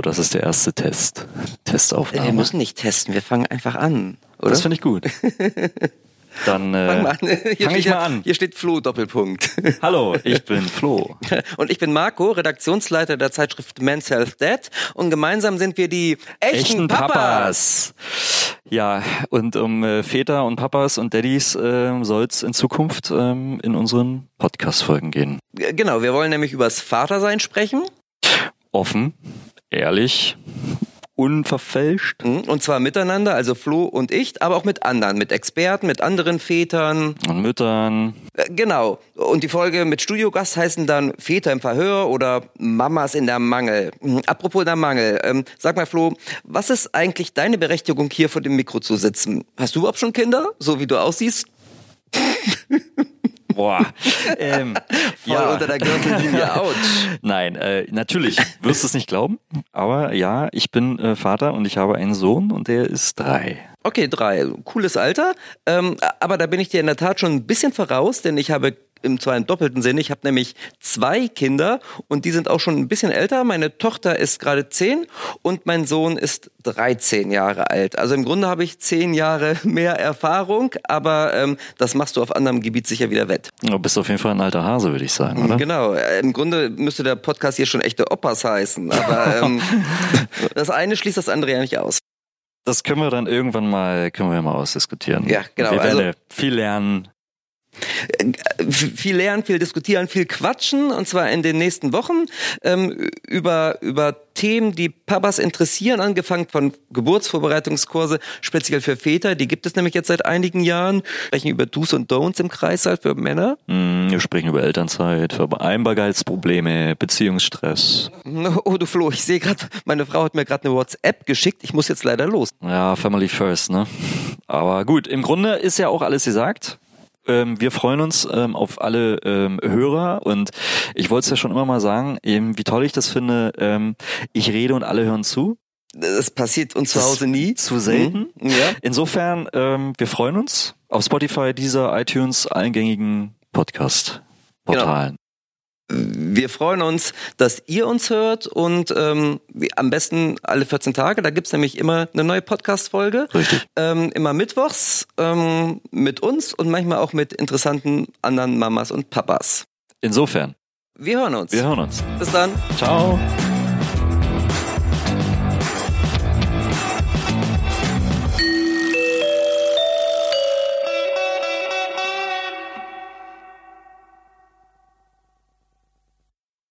das ist der erste Test. Testaufnahme. Wir müssen nicht testen, wir fangen einfach an, oder? Das finde ich gut. Dann äh, Fang mal an. Hier fang steht ich mal an. Hier steht Flo Doppelpunkt. Hallo, ich bin Flo. Und ich bin Marco, Redaktionsleiter der Zeitschrift Men's Health Dad. Und gemeinsam sind wir die echten, Papas. Ja, und um äh, Väter und Papas und Daddys ähm, soll es in Zukunft ähm, in unseren Podcast-Folgen gehen. Genau, wir wollen nämlich übers Vatersein sprechen. Offen, ehrlich, unverfälscht Mhm, Und zwar miteinander, also Flo und ich, aber auch mit anderen, mit Experten, mit anderen Vätern. und Müttern. Äh, Genau. Und die Folge mit Studiogast heißen dann Väter im Verhör oder Mamas in der Mangel. Mhm, Apropos der Mangel, ähm, sag mal Flo, was ist eigentlich deine Berechtigung hier vor dem Mikro zu sitzen? Hast du überhaupt schon Kinder, so wie du aussiehst? Boah. ähm, Voll unter der Gürtellinie, ouch. Nein, äh, natürlich, wirst du es nicht glauben, aber ja, ich bin äh, Vater und ich habe einen Sohn und der ist drei. Okay, drei. Cooles Alter. Ähm, aber da bin ich dir in der Tat schon ein bisschen voraus, denn ich habe im zwar im doppelten Sinne, ich habe nämlich zwei Kinder und die sind auch schon ein bisschen älter. Meine Tochter ist gerade zehn und mein Sohn ist 13 Jahre alt. Also im Grunde habe ich zehn Jahre mehr Erfahrung, aber ähm, das machst du auf anderem Gebiet sicher wieder wett. Du bist auf jeden Fall ein alter Hase, würde ich sagen, oder? Genau. Äh, Im Grunde müsste der Podcast hier schon echte Opas heißen, aber ähm, das eine schließt das andere ja nicht aus. Das können wir dann irgendwann mal, können wir mal ausdiskutieren. Ja, genau, Wir werden also- viel lernen. F- viel lernen, viel diskutieren, viel quatschen und zwar in den nächsten Wochen ähm, über über Themen, die Papas interessieren, angefangen von Geburtsvorbereitungskurse, speziell für Väter, die gibt es nämlich jetzt seit einigen Jahren. Wir sprechen über Do's und Don'ts im Kreißsaal für Männer. Hm, Wir sprechen über Elternzeit, Vereinbarkeitsprobleme, Beziehungsstress. Oh du Flo, ich sehe gerade, meine Frau hat mir gerade eine WhatsApp geschickt. Ich muss jetzt leider los. Ja, Family First, ne? Aber gut, im Grunde ist ja auch alles gesagt. Ähm, wir freuen uns ähm, auf alle ähm, Hörer und ich wollte es ja schon immer mal sagen, eben, wie toll ich das finde. Ähm, ich rede und alle hören zu. Das passiert uns zu Hause nie. Zu selten. Mhm. Ja. Insofern, ähm, wir freuen uns auf Spotify, dieser iTunes, allen gängigen Podcast-Portalen. Wir freuen uns, dass ihr uns hört und ähm, am besten alle 14 Tage. Da gibt's nämlich immer eine neue Podcast-Folge. Richtig. Ähm, immer mittwochs ähm, mit uns und manchmal auch mit interessanten anderen Mamas und Papas. Insofern, Wir hören uns. wir hören uns. Bis dann. Ciao.